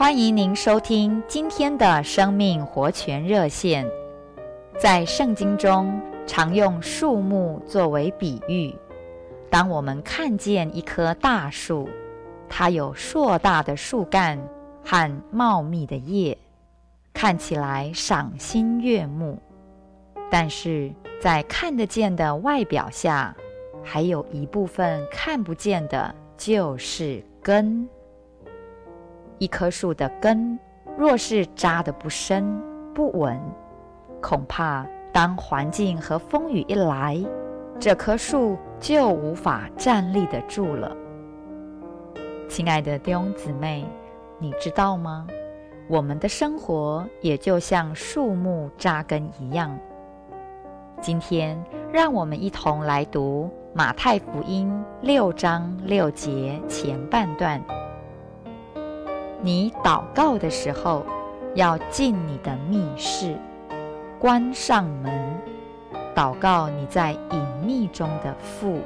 欢迎您收听今天的生命活泉热线。在圣经中，常用树木作为比喻。当我们看见一棵大树，它有硕大的树干和茂密的叶，看起来赏心悦目。但是在看得见的外表下，还有一部分看不见的，就是根。一棵树的根若是扎得不深不稳，恐怕当环境和风雨一来，这棵树就无法站立得住了。亲爱的弟兄姊妹，你知道吗？我们的生活也就像树木扎根一样。今天，让我们一同来读马太福音六章六节前半段。你祷告的时候，要进你的密室，关上门，祷告你在隐秘中的父。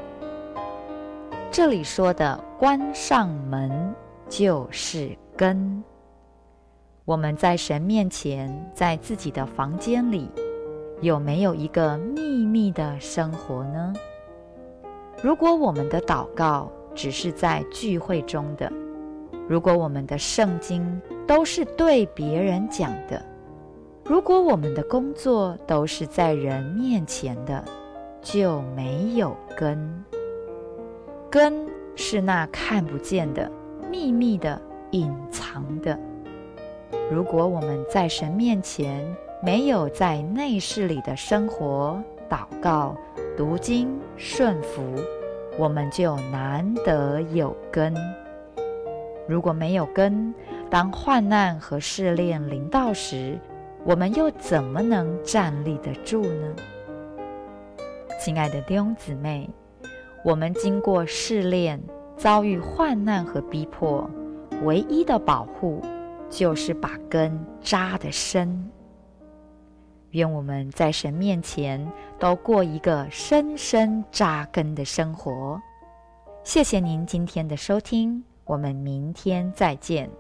这里说的“关上门”就是根。我们在神面前，在自己的房间里，有没有一个秘密的生活呢？如果我们的祷告只是在聚会中的，如果我们的圣经都是对别人讲的，如果我们的工作都是在人面前的，就没有根。根是那看不见的、秘密的、隐藏的。如果我们在神面前没有在内室里的生活、祷告、读经、顺服，我们就难得有根。如果没有根，当患难和试炼临到时，我们又怎么能站立得住呢？亲爱的弟兄姊妹，我们经过试炼，遭遇患难和逼迫，唯一的保护就是把根扎得深。愿我们在神面前都过一个深深扎根的生活。谢谢您今天的收听。我们明天再见。